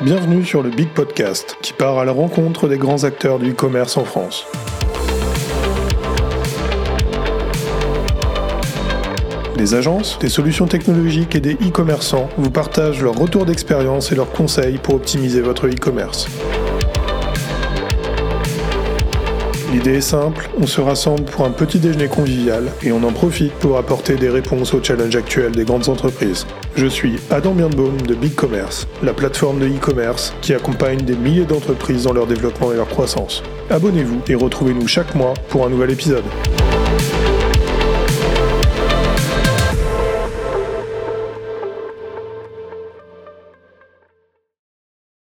Bienvenue sur le Big Podcast qui part à la rencontre des grands acteurs du e-commerce en France. Des agences, des solutions technologiques et des e-commerçants vous partagent leurs retours d'expérience et leurs conseils pour optimiser votre e-commerce. L'idée est simple, on se rassemble pour un petit déjeuner convivial et on en profite pour apporter des réponses aux challenges actuels des grandes entreprises. Je suis Adam Birnbaum de Big Commerce, la plateforme de e-commerce qui accompagne des milliers d'entreprises dans leur développement et leur croissance. Abonnez-vous et retrouvez-nous chaque mois pour un nouvel épisode.